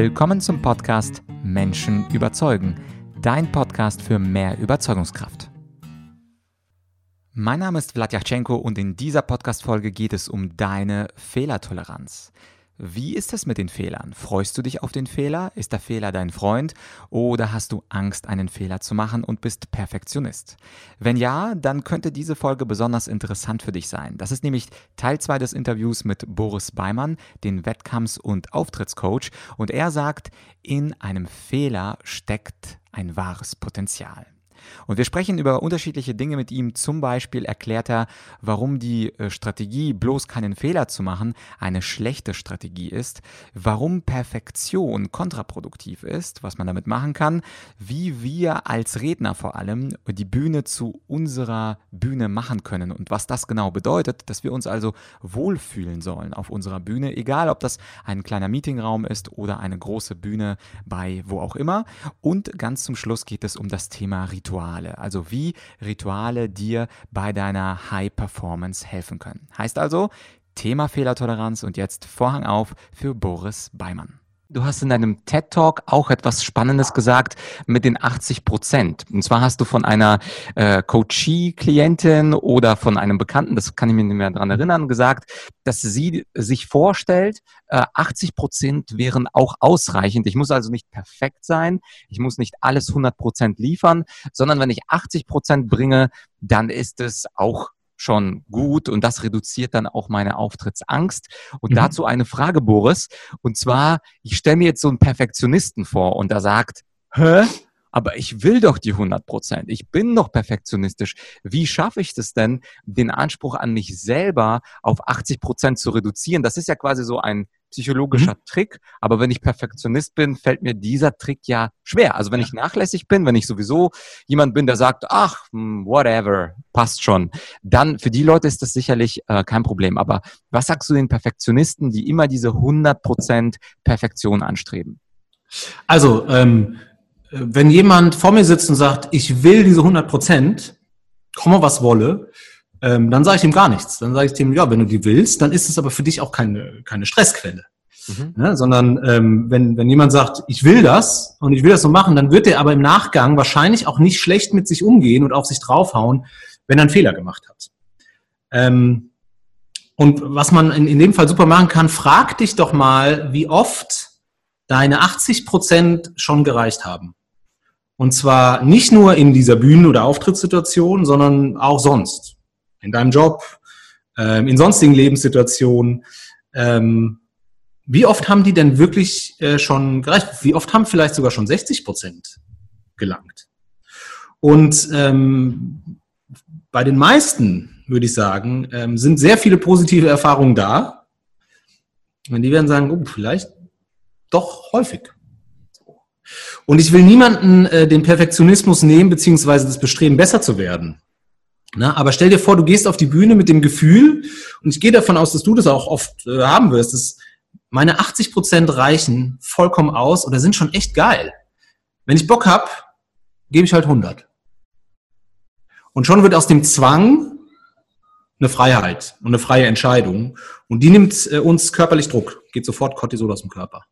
Willkommen zum Podcast Menschen überzeugen, dein Podcast für mehr Überzeugungskraft. Mein Name ist Vladyachenko und in dieser Podcast-Folge geht es um deine Fehlertoleranz. Wie ist es mit den Fehlern? Freust du dich auf den Fehler? Ist der Fehler dein Freund? Oder hast du Angst, einen Fehler zu machen und bist Perfektionist? Wenn ja, dann könnte diese Folge besonders interessant für dich sein. Das ist nämlich Teil 2 des Interviews mit Boris Beimann, den Wettkampfs- und Auftrittscoach. Und er sagt, in einem Fehler steckt ein wahres Potenzial. Und wir sprechen über unterschiedliche Dinge mit ihm. Zum Beispiel erklärt er, warum die äh, Strategie, bloß keinen Fehler zu machen, eine schlechte Strategie ist, warum Perfektion kontraproduktiv ist, was man damit machen kann, wie wir als Redner vor allem die Bühne zu unserer Bühne machen können und was das genau bedeutet, dass wir uns also wohlfühlen sollen auf unserer Bühne, egal ob das ein kleiner Meetingraum ist oder eine große Bühne bei wo auch immer. Und ganz zum Schluss geht es um das Thema Ritual. Rituale, also wie Rituale dir bei deiner High Performance helfen können. Heißt also, Thema Fehlertoleranz und jetzt Vorhang auf für Boris Beimann. Du hast in deinem TED Talk auch etwas Spannendes gesagt mit den 80 Prozent. Und zwar hast du von einer äh, Coachee-Klientin oder von einem Bekannten, das kann ich mir nicht mehr dran erinnern, gesagt, dass sie sich vorstellt, äh, 80 Prozent wären auch ausreichend. Ich muss also nicht perfekt sein, ich muss nicht alles 100 Prozent liefern, sondern wenn ich 80 Prozent bringe, dann ist es auch schon gut und das reduziert dann auch meine Auftrittsangst. Und mhm. dazu eine Frage, Boris. Und zwar, ich stelle mir jetzt so einen Perfektionisten vor und da sagt, hä? aber ich will doch die 100 Prozent. Ich bin noch perfektionistisch. Wie schaffe ich das denn, den Anspruch an mich selber auf 80 Prozent zu reduzieren? Das ist ja quasi so ein psychologischer mhm. Trick. Aber wenn ich Perfektionist bin, fällt mir dieser Trick ja schwer. Also wenn ja. ich nachlässig bin, wenn ich sowieso jemand bin, der sagt, ach, hm, whatever, passt schon, dann für die Leute ist das sicherlich äh, kein Problem. Aber was sagst du den Perfektionisten, die immer diese 100 Prozent Perfektion anstreben? Also, ähm, wenn jemand vor mir sitzt und sagt, ich will diese 100 Prozent, komme was wolle, ähm, dann sage ich ihm gar nichts. Dann sage ich dem, ja, wenn du die willst, dann ist es aber für dich auch keine, keine Stressquelle. Mhm. Ja, sondern ähm, wenn, wenn jemand sagt, ich will das und ich will das so machen, dann wird er aber im Nachgang wahrscheinlich auch nicht schlecht mit sich umgehen und auf sich draufhauen, wenn er einen Fehler gemacht hat. Ähm, und was man in, in dem Fall super machen kann, frag dich doch mal, wie oft deine 80 Prozent schon gereicht haben. Und zwar nicht nur in dieser Bühnen- oder Auftrittssituation, sondern auch sonst. In deinem Job, ähm, in sonstigen Lebenssituationen. Ähm, wie oft haben die denn wirklich äh, schon gereicht? Wie oft haben vielleicht sogar schon 60 Prozent gelangt? Und ähm, bei den meisten, würde ich sagen, ähm, sind sehr viele positive Erfahrungen da. Und die werden sagen, oh, vielleicht doch häufig. Und ich will niemanden äh, den Perfektionismus nehmen, beziehungsweise das Bestreben, besser zu werden. Na, aber stell dir vor, du gehst auf die Bühne mit dem Gefühl, und ich gehe davon aus, dass du das auch oft äh, haben wirst, dass meine 80 Prozent reichen vollkommen aus oder sind schon echt geil. Wenn ich Bock hab, gebe ich halt 100. Und schon wird aus dem Zwang eine Freiheit und eine freie Entscheidung. Und die nimmt äh, uns körperlich Druck. Geht sofort Cortisol aus dem Körper.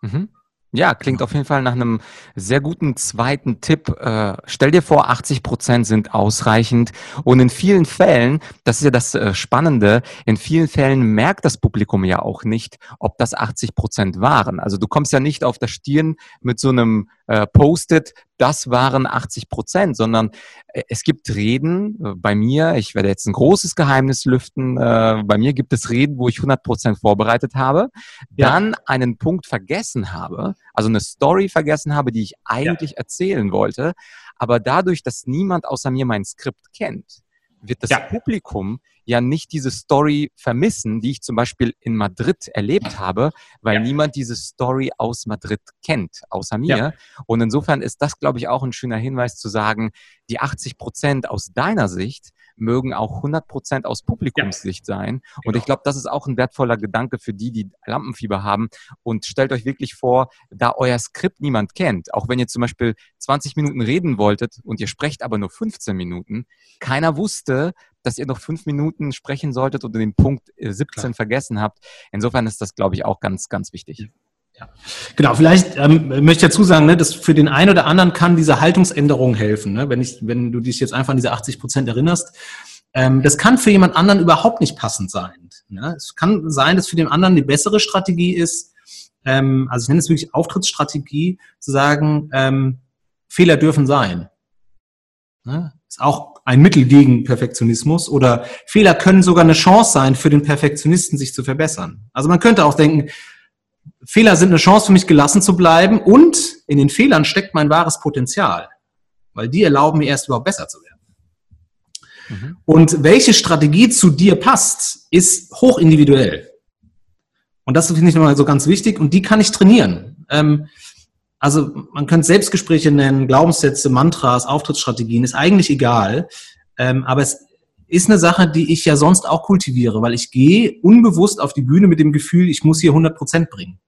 Mhm. Ja, klingt auf jeden Fall nach einem sehr guten zweiten Tipp. Äh, stell dir vor, 80 Prozent sind ausreichend. Und in vielen Fällen, das ist ja das äh, Spannende, in vielen Fällen merkt das Publikum ja auch nicht, ob das 80 Prozent waren. Also du kommst ja nicht auf der Stirn mit so einem äh, Post-it, das waren 80 Prozent, sondern äh, es gibt Reden äh, bei mir, ich werde jetzt ein großes Geheimnis lüften, äh, bei mir gibt es Reden, wo ich 100 Prozent vorbereitet habe, ja. dann einen Punkt vergessen habe, also eine Story vergessen habe, die ich eigentlich ja. erzählen wollte, aber dadurch, dass niemand außer mir mein Skript kennt, wird das ja. Publikum ja nicht diese Story vermissen, die ich zum Beispiel in Madrid erlebt habe, weil ja. niemand diese Story aus Madrid kennt, außer mir. Ja. Und insofern ist das, glaube ich, auch ein schöner Hinweis zu sagen, die 80 Prozent aus deiner Sicht mögen auch 100 Prozent aus Publikumssicht ja. sein. Und genau. ich glaube, das ist auch ein wertvoller Gedanke für die, die Lampenfieber haben. Und stellt euch wirklich vor, da euer Skript niemand kennt, auch wenn ihr zum Beispiel 20 Minuten reden wolltet und ihr sprecht aber nur 15 Minuten, keiner wusste, dass ihr noch fünf Minuten sprechen solltet und den Punkt 17 äh, Klar. vergessen habt. Insofern ist das, glaube ich, auch ganz, ganz wichtig. Ja. Genau, vielleicht ähm, möchte ich dazu sagen, ne, dass für den einen oder anderen kann diese Haltungsänderung helfen. Ne? Wenn, ich, wenn du dich jetzt einfach an diese 80 Prozent erinnerst, ähm, das kann für jemand anderen überhaupt nicht passend sein. Ne? Es kann sein, dass für den anderen eine bessere Strategie ist, ähm, also ich nenne es wirklich Auftrittsstrategie, zu sagen, ähm, Fehler dürfen sein. Ne? Ist auch ein Mittel gegen Perfektionismus oder Fehler können sogar eine Chance sein für den Perfektionisten, sich zu verbessern. Also man könnte auch denken, Fehler sind eine Chance für mich, gelassen zu bleiben und in den Fehlern steckt mein wahres Potenzial, weil die erlauben mir erst überhaupt besser zu werden. Mhm. Und welche Strategie zu dir passt, ist hoch individuell. Und das finde ich nochmal so ganz wichtig und die kann ich trainieren. Ähm, also man könnte Selbstgespräche nennen, Glaubenssätze, Mantras, Auftrittsstrategien, ist eigentlich egal. Ähm, aber es ist eine Sache, die ich ja sonst auch kultiviere, weil ich gehe unbewusst auf die Bühne mit dem Gefühl, ich muss hier 100 Prozent bringen.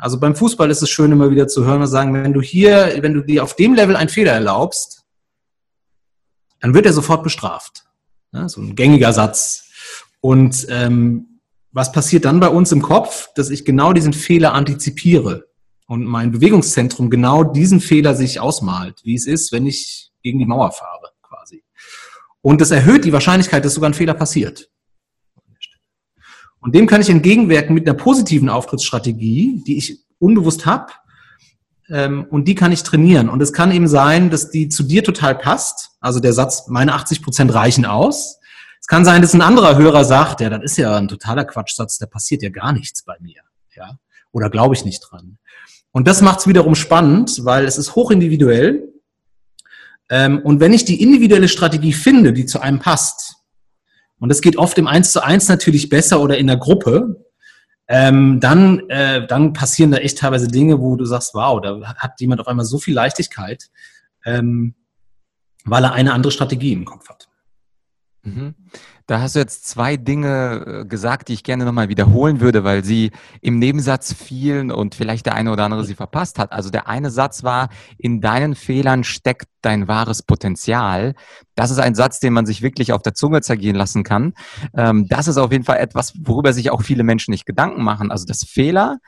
Also beim Fußball ist es schön, immer wieder zu hören und sagen, wenn du hier, wenn du dir auf dem Level einen Fehler erlaubst, dann wird er sofort bestraft. so ein gängiger Satz. Und ähm, was passiert dann bei uns im Kopf? Dass ich genau diesen Fehler antizipiere und mein Bewegungszentrum genau diesen Fehler sich ausmalt, wie es ist, wenn ich gegen die Mauer fahre, quasi. Und das erhöht die Wahrscheinlichkeit, dass sogar ein Fehler passiert. Und dem kann ich entgegenwirken mit einer positiven Auftrittsstrategie, die ich unbewusst habe. Ähm, und die kann ich trainieren. Und es kann eben sein, dass die zu dir total passt. Also der Satz, meine 80 Prozent reichen aus. Es kann sein, dass ein anderer Hörer sagt, ja, das ist ja ein totaler Quatschsatz, da passiert ja gar nichts bei mir. Ja? Oder glaube ich nicht dran. Und das macht es wiederum spannend, weil es ist hochindividuell. Ähm, und wenn ich die individuelle Strategie finde, die zu einem passt, und das geht oft im Eins zu eins natürlich besser oder in der Gruppe, ähm, dann, äh, dann passieren da echt teilweise Dinge, wo du sagst, wow, da hat jemand auf einmal so viel Leichtigkeit, ähm, weil er eine andere Strategie im Kopf hat. Mhm. Da hast du jetzt zwei Dinge äh, gesagt, die ich gerne nochmal wiederholen würde, weil sie im Nebensatz fielen und vielleicht der eine oder andere sie verpasst hat. Also der eine Satz war, in deinen Fehlern steckt dein wahres Potenzial. Das ist ein Satz, den man sich wirklich auf der Zunge zergehen lassen kann. Ähm, das ist auf jeden Fall etwas, worüber sich auch viele Menschen nicht Gedanken machen. Also das Fehler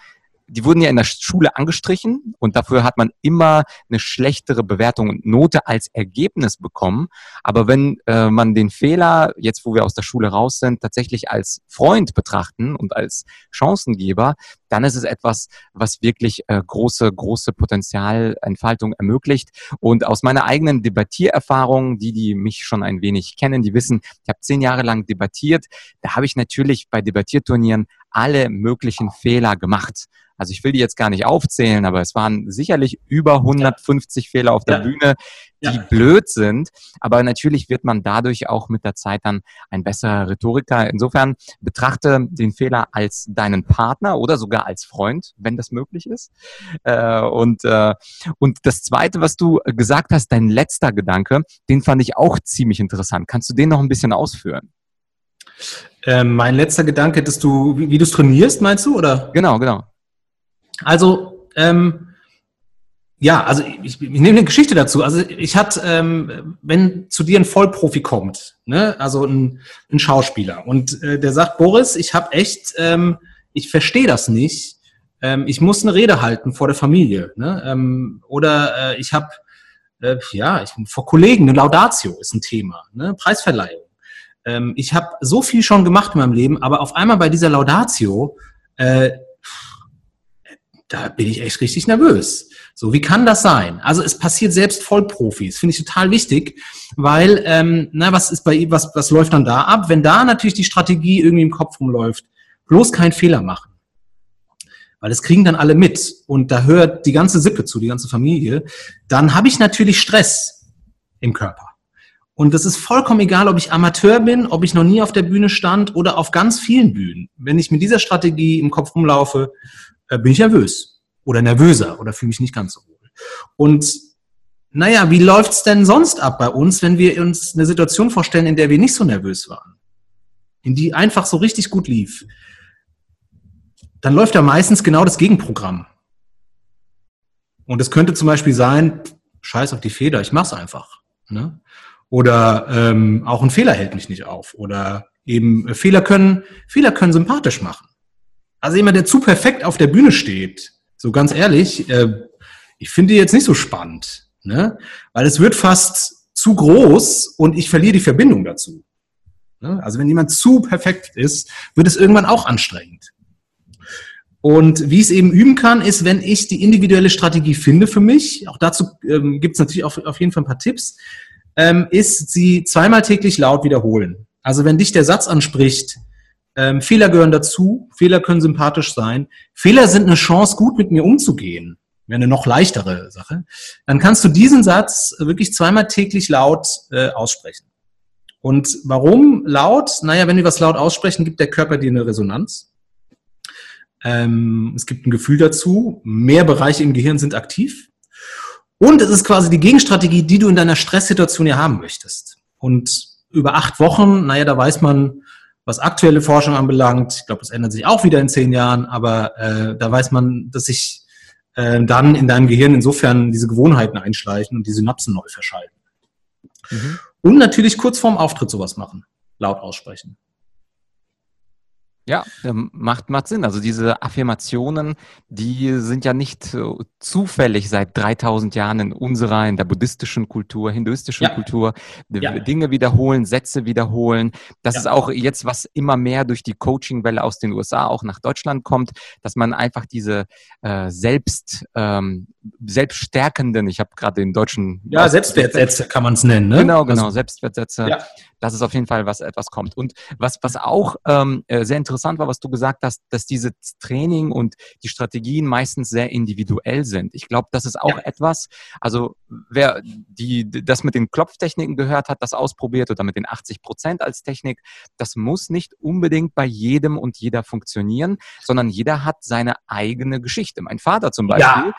die wurden ja in der Schule angestrichen und dafür hat man immer eine schlechtere Bewertung und Note als Ergebnis bekommen. Aber wenn äh, man den Fehler, jetzt wo wir aus der Schule raus sind, tatsächlich als Freund betrachten und als Chancengeber, dann ist es etwas, was wirklich äh, große, große Potenzialentfaltung ermöglicht. Und aus meiner eigenen Debattiererfahrung, die, die mich schon ein wenig kennen, die wissen, ich habe zehn Jahre lang debattiert. Da habe ich natürlich bei Debattierturnieren alle möglichen Fehler gemacht. Also ich will die jetzt gar nicht aufzählen, aber es waren sicherlich über 150 ja. Fehler auf der ja. Bühne, die ja. blöd sind. Aber natürlich wird man dadurch auch mit der Zeit dann ein besserer Rhetoriker. Insofern betrachte den Fehler als deinen Partner oder sogar als Freund, wenn das möglich ist. Äh, und, äh, und das Zweite, was du gesagt hast, dein letzter Gedanke, den fand ich auch ziemlich interessant. Kannst du den noch ein bisschen ausführen? Ähm, mein letzter Gedanke, dass du, wie, wie du es trainierst, meinst du, oder? Genau, genau. Also, ähm, ja, also ich, ich nehme eine Geschichte dazu. Also ich hatte, ähm, wenn zu dir ein Vollprofi kommt, ne, also ein, ein Schauspieler, und äh, der sagt, Boris, ich habe echt, ähm, ich verstehe das nicht. Ähm, ich muss eine Rede halten vor der Familie. Ne? Ähm, oder äh, ich habe, äh, ja, ich, vor Kollegen, eine Laudatio ist ein Thema, ne? Preisverleihung. Ähm, ich habe so viel schon gemacht in meinem Leben, aber auf einmal bei dieser Laudatio, äh, da bin ich echt richtig nervös. So, wie kann das sein? Also es passiert selbst Vollprofis, finde ich total wichtig, weil, ähm, na, was ist bei was, was läuft dann da ab? Wenn da natürlich die Strategie irgendwie im Kopf rumläuft, bloß keinen Fehler machen. Weil das kriegen dann alle mit und da hört die ganze Sippe zu, die ganze Familie, dann habe ich natürlich Stress im Körper. Und das ist vollkommen egal, ob ich Amateur bin, ob ich noch nie auf der Bühne stand oder auf ganz vielen Bühnen. Wenn ich mit dieser Strategie im Kopf rumlaufe, bin ich nervös oder nervöser oder fühle mich nicht ganz so wohl. Und naja, wie läuft's denn sonst ab bei uns, wenn wir uns eine Situation vorstellen, in der wir nicht so nervös waren? In die einfach so richtig gut lief? Dann läuft ja meistens genau das Gegenprogramm. Und es könnte zum Beispiel sein, scheiß auf die Feder, ich mach's einfach. Ne? Oder ähm, auch ein Fehler hält mich nicht auf. Oder eben äh, Fehler können, Fehler können sympathisch machen. Also jemand, der zu perfekt auf der Bühne steht, so ganz ehrlich, äh, ich finde die jetzt nicht so spannend, ne? weil es wird fast zu groß und ich verliere die Verbindung dazu. Ne? Also wenn jemand zu perfekt ist, wird es irgendwann auch anstrengend. Und wie ich es eben üben kann, ist, wenn ich die individuelle Strategie finde für mich, auch dazu ähm, gibt es natürlich auf, auf jeden Fall ein paar Tipps, ähm, ist sie zweimal täglich laut wiederholen. Also wenn dich der Satz anspricht, ähm, Fehler gehören dazu, Fehler können sympathisch sein, Fehler sind eine Chance, gut mit mir umzugehen, wäre eine noch leichtere Sache, dann kannst du diesen Satz wirklich zweimal täglich laut äh, aussprechen. Und warum laut? Naja, wenn wir was laut aussprechen, gibt der Körper dir eine Resonanz. Ähm, es gibt ein Gefühl dazu. Mehr Bereiche im Gehirn sind aktiv. Und es ist quasi die Gegenstrategie, die du in deiner Stresssituation ja haben möchtest. Und über acht Wochen, naja, da weiß man, was aktuelle Forschung anbelangt. Ich glaube, es ändert sich auch wieder in zehn Jahren, aber äh, da weiß man, dass sich äh, dann in deinem Gehirn insofern diese Gewohnheiten einschleichen und die Synapsen neu verschalten. Mhm. Und natürlich kurz vorm Auftritt sowas machen, laut aussprechen. Ja, ähm, macht, macht Sinn. Also diese Affirmationen, die sind ja nicht zufällig seit 3000 Jahren in unserer, in der buddhistischen Kultur, hinduistischen ja. Kultur. Ja. Dinge wiederholen, Sätze wiederholen. Das ja. ist auch jetzt, was immer mehr durch die Coaching-Welle aus den USA auch nach Deutschland kommt, dass man einfach diese äh, selbst, ähm, selbststärkenden, ich habe gerade den deutschen... Ja, Selbstwertsätze kann man es nennen. Ne? Genau, genau, also, Selbstwertsätze. Ja dass es auf jeden Fall was etwas kommt. Und was, was auch ähm, äh, sehr interessant war, was du gesagt hast, dass diese Training und die Strategien meistens sehr individuell sind. Ich glaube, das ist auch ja. etwas, also wer die, das mit den Klopftechniken gehört hat, das ausprobiert oder mit den 80 Prozent als Technik, das muss nicht unbedingt bei jedem und jeder funktionieren, sondern jeder hat seine eigene Geschichte. Mein Vater zum Beispiel. Ja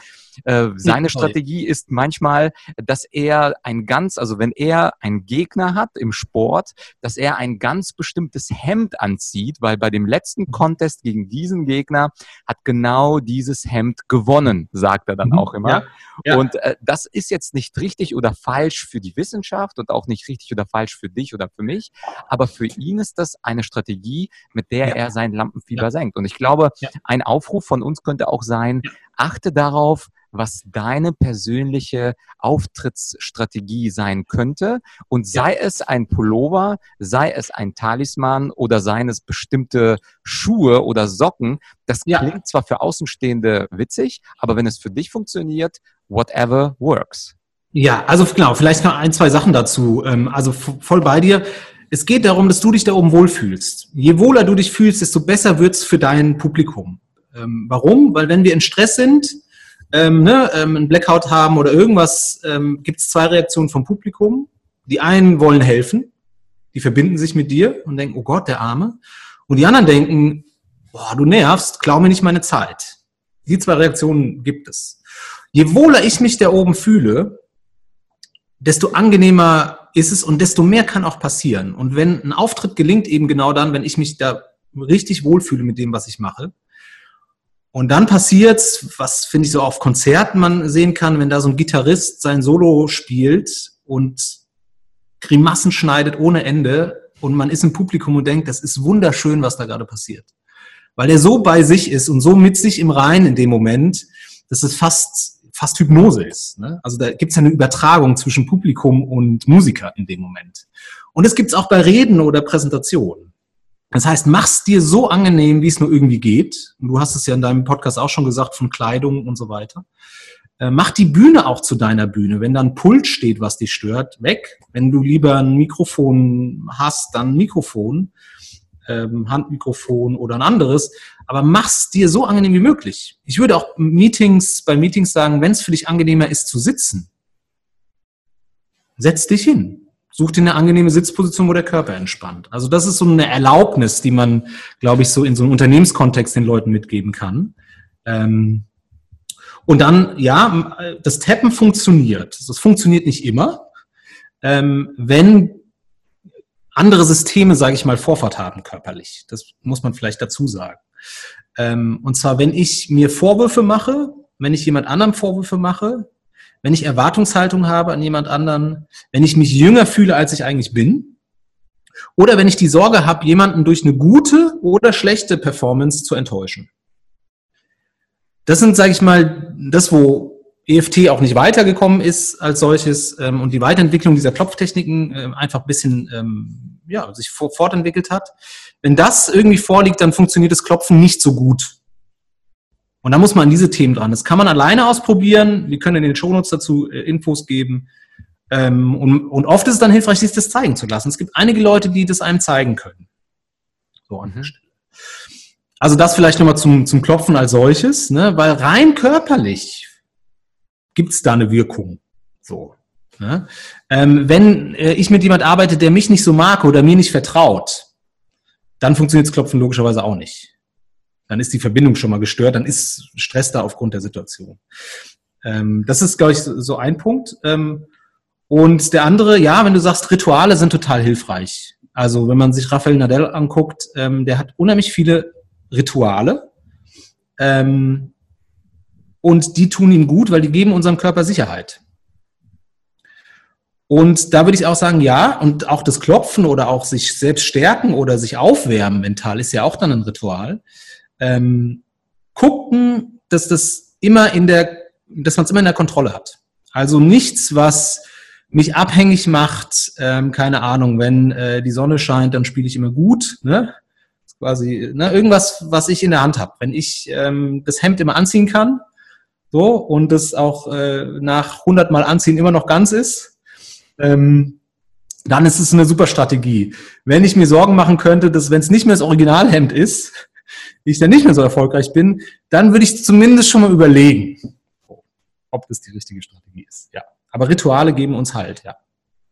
äh, seine Strategie ist manchmal, dass er ein ganz, also wenn er einen Gegner hat im Sport, dass er ein ganz bestimmtes Hemd anzieht, weil bei dem letzten Contest gegen diesen Gegner hat genau dieses Hemd gewonnen, sagt er dann mhm. auch immer. Ja, ja. Und äh, das ist jetzt nicht richtig oder falsch für die Wissenschaft und auch nicht richtig oder falsch für dich oder für mich, aber für ihn ist das eine Strategie, mit der ja. er sein Lampenfieber senkt. Und ich glaube, ein Aufruf von uns könnte auch sein, achte darauf, was deine persönliche Auftrittsstrategie sein könnte. Und sei es ein Pullover, sei es ein Talisman oder seien es bestimmte Schuhe oder Socken. Das ja. klingt zwar für Außenstehende witzig, aber wenn es für dich funktioniert, whatever works. Ja, also genau, vielleicht noch ein, zwei Sachen dazu. Ähm, also voll bei dir. Es geht darum, dass du dich da oben wohlfühlst. Je wohler du dich fühlst, desto besser wird's für dein Publikum. Ähm, warum? Weil wenn wir in Stress sind, ähm, ne, ähm, einen Blackout haben oder irgendwas, ähm, gibt es zwei Reaktionen vom Publikum. Die einen wollen helfen, die verbinden sich mit dir und denken, oh Gott, der Arme. Und die anderen denken, boah, du nervst, klau mir nicht meine Zeit. Die zwei Reaktionen gibt es. Je wohler ich mich da oben fühle, desto angenehmer ist es und desto mehr kann auch passieren. Und wenn ein Auftritt gelingt, eben genau dann, wenn ich mich da richtig wohlfühle mit dem, was ich mache, und dann passiert's, was finde ich so auf Konzerten man sehen kann, wenn da so ein Gitarrist sein Solo spielt und Grimassen schneidet ohne Ende und man ist im Publikum und denkt, das ist wunderschön, was da gerade passiert. Weil er so bei sich ist und so mit sich im Rein in dem Moment, dass es fast, fast Hypnose ist. Ne? Also da gibt es ja eine Übertragung zwischen Publikum und Musiker in dem Moment. Und es gibt es auch bei Reden oder Präsentationen. Das heißt, mach's dir so angenehm, wie es nur irgendwie geht. Du hast es ja in deinem Podcast auch schon gesagt, von Kleidung und so weiter. Äh, mach die Bühne auch zu deiner Bühne. Wenn da ein Pult steht, was dich stört, weg. Wenn du lieber ein Mikrofon hast, dann ein Mikrofon, ähm, Handmikrofon oder ein anderes. Aber mach's dir so angenehm wie möglich. Ich würde auch Meetings, bei Meetings sagen, wenn es für dich angenehmer ist zu sitzen, setz dich hin Such dir eine angenehme Sitzposition, wo der Körper entspannt. Also das ist so eine Erlaubnis, die man, glaube ich, so in so einem Unternehmenskontext den Leuten mitgeben kann. Ähm, und dann, ja, das Tappen funktioniert. Das funktioniert nicht immer, ähm, wenn andere Systeme, sage ich mal, Vorfahrt haben körperlich. Das muss man vielleicht dazu sagen. Ähm, und zwar, wenn ich mir Vorwürfe mache, wenn ich jemand anderem Vorwürfe mache, wenn ich Erwartungshaltung habe an jemand anderen, wenn ich mich jünger fühle, als ich eigentlich bin, oder wenn ich die Sorge habe, jemanden durch eine gute oder schlechte Performance zu enttäuschen. das sind, sage ich mal, das, wo EFT auch nicht weitergekommen ist als solches ähm, und die Weiterentwicklung dieser Klopftechniken äh, einfach ein bisschen ähm, ja, sich fortentwickelt hat. Wenn das irgendwie vorliegt, dann funktioniert das Klopfen nicht so gut. Und da muss man an diese Themen dran. Das kann man alleine ausprobieren. Wir können in den Shownotes dazu äh, Infos geben. Ähm, und, und oft ist es dann hilfreich, sich das zeigen zu lassen. Es gibt einige Leute, die das einem zeigen können. So an der mhm. Stelle. Also das vielleicht nochmal zum, zum Klopfen als solches, ne? weil rein körperlich gibt es da eine Wirkung. So. Ne? Ähm, wenn äh, ich mit jemand arbeite, der mich nicht so mag oder mir nicht vertraut, dann funktioniert das Klopfen logischerweise auch nicht. Dann ist die Verbindung schon mal gestört, dann ist Stress da aufgrund der Situation. Ähm, das ist, glaube ich, so ein Punkt. Ähm, und der andere, ja, wenn du sagst, Rituale sind total hilfreich. Also wenn man sich Rafael Nadal anguckt, ähm, der hat unheimlich viele Rituale. Ähm, und die tun ihm gut, weil die geben unserem Körper Sicherheit. Und da würde ich auch sagen, ja, und auch das Klopfen oder auch sich selbst stärken oder sich aufwärmen mental ist ja auch dann ein Ritual. Ähm, gucken, dass das immer in der, dass man es immer in der Kontrolle hat. Also nichts, was mich abhängig macht, ähm, keine Ahnung, wenn äh, die Sonne scheint, dann spiele ich immer gut, ne? quasi ne, irgendwas, was ich in der Hand habe. Wenn ich ähm, das Hemd immer anziehen kann, so und das auch äh, nach 100 Mal anziehen immer noch ganz ist, ähm, dann ist es eine super Strategie. Wenn ich mir Sorgen machen könnte, dass wenn es nicht mehr das Originalhemd ist, ich dann nicht mehr so erfolgreich bin, dann würde ich zumindest schon mal überlegen, ob das die richtige Strategie ist. Ja, aber Rituale geben uns halt, ja.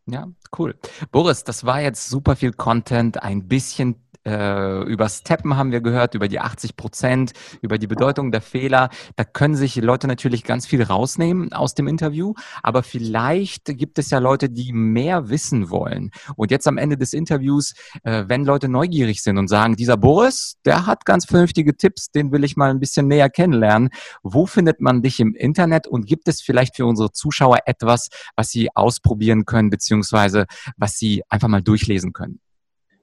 Ja, cool. Boris, das war jetzt super viel Content, ein bisschen äh, über Steppen haben wir gehört, über die 80 Prozent, über die Bedeutung der Fehler. Da können sich Leute natürlich ganz viel rausnehmen aus dem Interview, aber vielleicht gibt es ja Leute, die mehr wissen wollen. Und jetzt am Ende des Interviews, äh, wenn Leute neugierig sind und sagen, dieser Boris, der hat ganz vernünftige Tipps, den will ich mal ein bisschen näher kennenlernen. Wo findet man dich im Internet und gibt es vielleicht für unsere Zuschauer etwas, was sie ausprobieren können, beziehungsweise was sie einfach mal durchlesen können?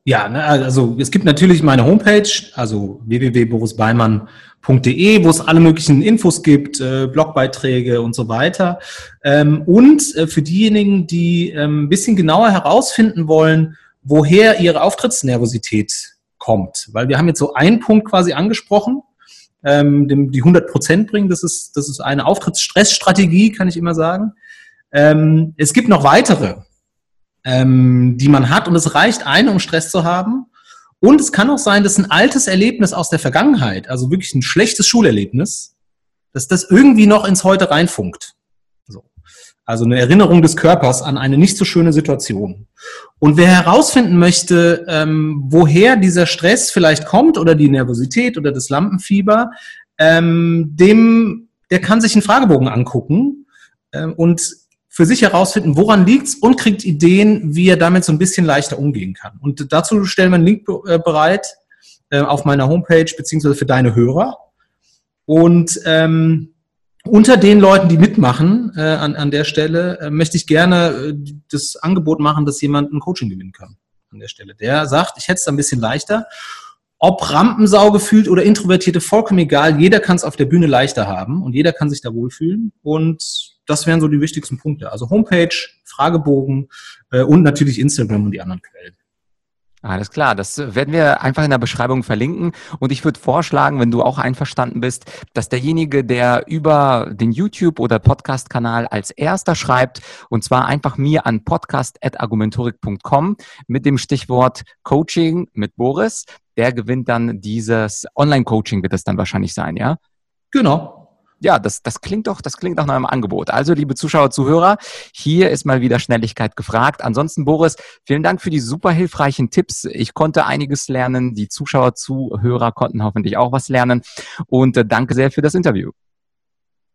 Ja, ne, also es gibt natürlich meine Homepage, also www.borisbeimann.de, wo es alle möglichen Infos gibt, äh, Blogbeiträge und so weiter. Ähm, und äh, für diejenigen, die ähm, ein bisschen genauer herausfinden wollen, woher ihre Auftrittsnervosität kommt, weil wir haben jetzt so einen Punkt quasi angesprochen, ähm, die 100 Prozent bringen, das ist, das ist eine Auftrittsstressstrategie, kann ich immer sagen. Es gibt noch weitere ähm, die man hat. Und es reicht eine, um Stress zu haben. Und es kann auch sein, dass ein altes Erlebnis aus der Vergangenheit, also wirklich ein schlechtes Schulerlebnis, dass das irgendwie noch ins Heute reinfunkt. So. Also eine Erinnerung des Körpers an eine nicht so schöne Situation. Und wer herausfinden möchte, ähm, woher dieser Stress vielleicht kommt oder die Nervosität oder das Lampenfieber, ähm, dem, der kann sich einen Fragebogen angucken ähm, und für sich herausfinden, woran liegt's und kriegt Ideen, wie er damit so ein bisschen leichter umgehen kann. Und dazu stellen wir einen Link äh, bereit äh, auf meiner Homepage beziehungsweise für deine Hörer. Und ähm, unter den Leuten, die mitmachen äh, an, an der Stelle, äh, möchte ich gerne äh, das Angebot machen, dass jemand ein Coaching gewinnen kann an der Stelle. Der sagt, ich hätte es ein bisschen leichter. Ob Rampensau gefühlt oder Introvertierte, vollkommen egal. Jeder kann es auf der Bühne leichter haben und jeder kann sich da wohlfühlen. Und das wären so die wichtigsten Punkte. Also Homepage, Fragebogen äh, und natürlich Instagram und die anderen Quellen. Alles klar, das werden wir einfach in der Beschreibung verlinken. Und ich würde vorschlagen, wenn du auch einverstanden bist, dass derjenige, der über den YouTube- oder Podcast-Kanal als erster schreibt, und zwar einfach mir an podcast.argumentorik.com mit dem Stichwort Coaching mit Boris, der gewinnt dann dieses Online-Coaching, wird es dann wahrscheinlich sein, ja? Genau, ja, das, das klingt doch, das klingt nach einem Angebot. Also, liebe Zuschauer, Zuhörer, hier ist mal wieder Schnelligkeit gefragt. Ansonsten, Boris, vielen Dank für die super hilfreichen Tipps. Ich konnte einiges lernen. Die Zuschauer, Zuhörer konnten hoffentlich auch was lernen. Und äh, danke sehr für das Interview.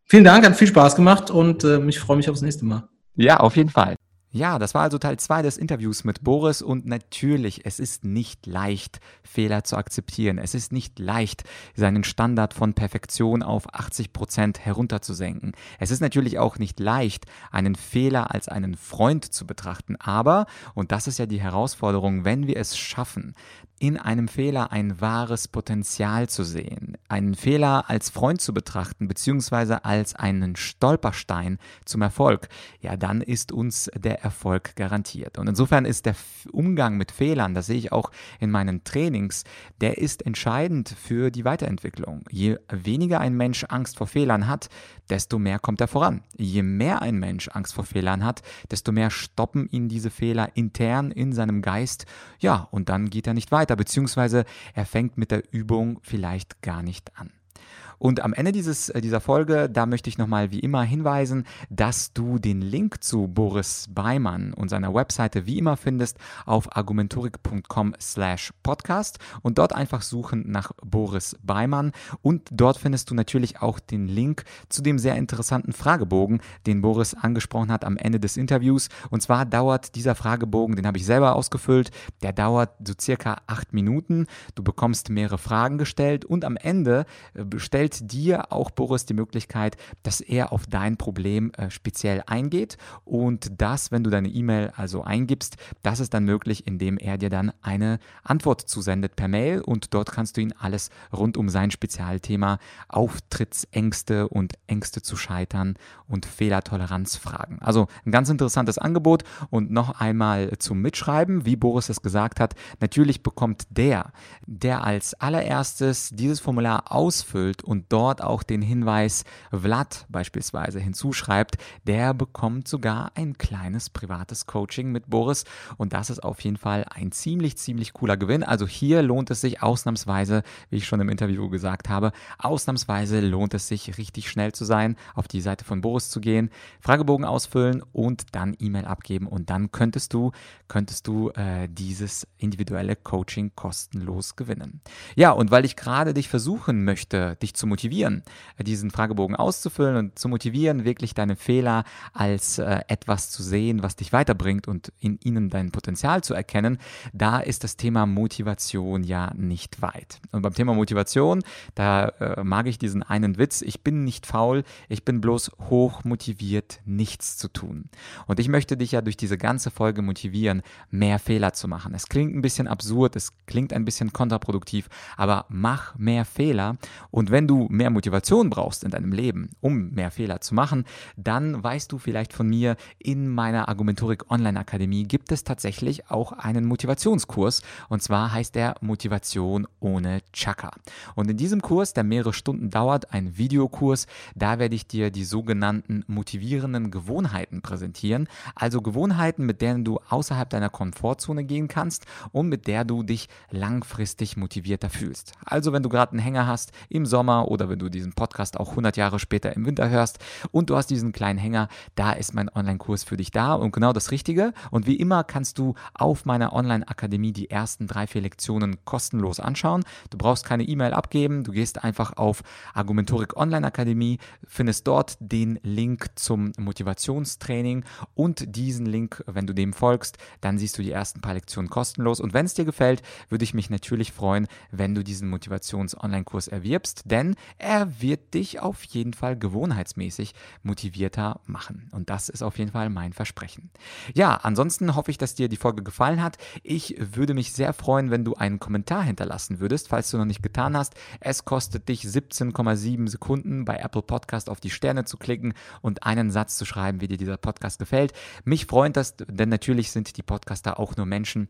Vielen Dank, hat viel Spaß gemacht und äh, ich freue mich aufs nächste Mal. Ja, auf jeden Fall. Ja, das war also Teil 2 des Interviews mit Boris und natürlich, es ist nicht leicht, Fehler zu akzeptieren. Es ist nicht leicht, seinen Standard von Perfektion auf 80 Prozent herunterzusenken. Es ist natürlich auch nicht leicht, einen Fehler als einen Freund zu betrachten. Aber, und das ist ja die Herausforderung, wenn wir es schaffen, in einem Fehler ein wahres Potenzial zu sehen, einen Fehler als Freund zu betrachten, beziehungsweise als einen Stolperstein zum Erfolg, ja, dann ist uns der Erfolg garantiert. Und insofern ist der Umgang mit Fehlern, das sehe ich auch in meinen Trainings, der ist entscheidend für die Weiterentwicklung. Je weniger ein Mensch Angst vor Fehlern hat, desto mehr kommt er voran. Je mehr ein Mensch Angst vor Fehlern hat, desto mehr stoppen ihn diese Fehler intern in seinem Geist. Ja, und dann geht er nicht weiter, beziehungsweise er fängt mit der Übung vielleicht gar nicht an. Und am Ende dieses, äh, dieser Folge, da möchte ich nochmal wie immer hinweisen, dass du den Link zu Boris Beimann und seiner Webseite wie immer findest auf argumentorik.com slash podcast und dort einfach suchen nach Boris Beimann und dort findest du natürlich auch den Link zu dem sehr interessanten Fragebogen, den Boris angesprochen hat am Ende des Interviews. Und zwar dauert dieser Fragebogen, den habe ich selber ausgefüllt, der dauert so circa acht Minuten. Du bekommst mehrere Fragen gestellt und am Ende äh, stellt stellt dir auch Boris die Möglichkeit, dass er auf dein Problem äh, speziell eingeht und das, wenn du deine E-Mail also eingibst, das ist dann möglich, indem er dir dann eine Antwort zusendet per Mail und dort kannst du ihn alles rund um sein Spezialthema Auftrittsängste und Ängste zu scheitern und Fehlertoleranz fragen. Also ein ganz interessantes Angebot und noch einmal zum Mitschreiben, wie Boris es gesagt hat, natürlich bekommt der, der als allererstes dieses Formular ausfüllt und dort auch den Hinweis Vlad beispielsweise hinzuschreibt, der bekommt sogar ein kleines privates Coaching mit Boris und das ist auf jeden Fall ein ziemlich, ziemlich cooler Gewinn. Also hier lohnt es sich ausnahmsweise, wie ich schon im Interview gesagt habe, ausnahmsweise lohnt es sich richtig schnell zu sein, auf die Seite von Boris zu gehen, Fragebogen ausfüllen und dann E-Mail abgeben und dann könntest du, könntest du äh, dieses individuelle Coaching kostenlos gewinnen. Ja, und weil ich gerade dich versuchen möchte, dich zu motivieren, diesen Fragebogen auszufüllen und zu motivieren, wirklich deine Fehler als äh, etwas zu sehen, was dich weiterbringt und in ihnen dein Potenzial zu erkennen, da ist das Thema Motivation ja nicht weit. Und beim Thema Motivation, da äh, mag ich diesen einen Witz, ich bin nicht faul, ich bin bloß hoch motiviert, nichts zu tun. Und ich möchte dich ja durch diese ganze Folge motivieren, mehr Fehler zu machen. Es klingt ein bisschen absurd, es klingt ein bisschen kontraproduktiv, aber mach mehr Fehler und wenn du mehr Motivation brauchst in deinem Leben, um mehr Fehler zu machen, dann weißt du vielleicht von mir, in meiner Argumentorik Online Akademie gibt es tatsächlich auch einen Motivationskurs und zwar heißt der Motivation ohne Chaka. Und in diesem Kurs, der mehrere Stunden dauert, ein Videokurs, da werde ich dir die sogenannten motivierenden Gewohnheiten präsentieren, also Gewohnheiten, mit denen du außerhalb deiner Komfortzone gehen kannst und mit der du dich langfristig motivierter fühlst. Also wenn du gerade einen Hänger hast im Sommer oder wenn du diesen Podcast auch 100 Jahre später im Winter hörst und du hast diesen kleinen Hänger, da ist mein Online-Kurs für dich da und genau das Richtige. Und wie immer kannst du auf meiner Online-Akademie die ersten drei, vier Lektionen kostenlos anschauen. Du brauchst keine E-Mail abgeben, du gehst einfach auf Argumentorik Online Akademie, findest dort den Link zum Motivationstraining und diesen Link, wenn du dem folgst, dann siehst du die ersten paar Lektionen kostenlos. Und wenn es dir gefällt, würde ich mich natürlich freuen, wenn du diesen Motivations-Online-Kurs erwirbst, denn er wird dich auf jeden Fall gewohnheitsmäßig motivierter machen. Und das ist auf jeden Fall mein Versprechen. Ja, ansonsten hoffe ich, dass dir die Folge gefallen hat. Ich würde mich sehr freuen, wenn du einen Kommentar hinterlassen würdest, falls du noch nicht getan hast. Es kostet dich 17,7 Sekunden bei Apple Podcast auf die Sterne zu klicken und einen Satz zu schreiben, wie dir dieser Podcast gefällt. Mich freut das, denn natürlich sind die Podcaster auch nur Menschen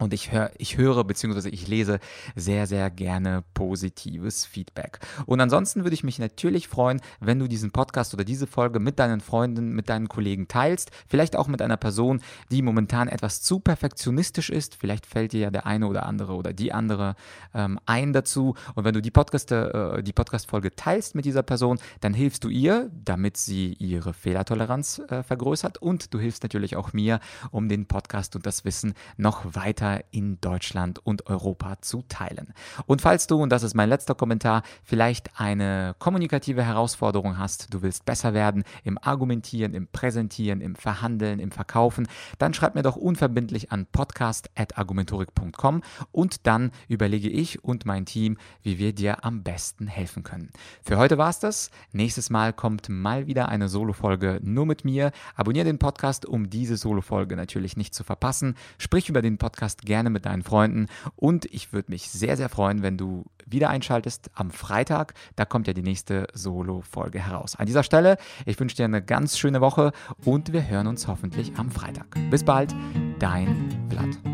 und ich, hör, ich höre bzw. ich lese sehr, sehr gerne positives Feedback. Und ansonsten würde ich mich natürlich freuen, wenn du diesen Podcast oder diese Folge mit deinen Freunden, mit deinen Kollegen teilst. Vielleicht auch mit einer Person, die momentan etwas zu perfektionistisch ist. Vielleicht fällt dir ja der eine oder andere oder die andere ähm, ein dazu. Und wenn du die Podcast, äh, die Podcast-Folge teilst mit dieser Person, dann hilfst du ihr, damit sie ihre Fehlertoleranz äh, vergrößert. Und du hilfst natürlich auch mir, um den Podcast und das Wissen noch weiter weiter in Deutschland und Europa zu teilen. Und falls du, und das ist mein letzter Kommentar, vielleicht eine kommunikative Herausforderung hast, du willst besser werden im Argumentieren, im Präsentieren, im Verhandeln, im Verkaufen, dann schreib mir doch unverbindlich an podcast.argumentorik.com und dann überlege ich und mein Team, wie wir dir am besten helfen können. Für heute war es das. Nächstes Mal kommt mal wieder eine Solo-Folge nur mit mir. Abonniere den Podcast, um diese Solo-Folge natürlich nicht zu verpassen. Sprich über den Podcast Podcast gerne mit deinen Freunden und ich würde mich sehr, sehr freuen, wenn du wieder einschaltest am Freitag. Da kommt ja die nächste Solo-Folge heraus. An dieser Stelle, ich wünsche dir eine ganz schöne Woche und wir hören uns hoffentlich am Freitag. Bis bald, dein Vlad.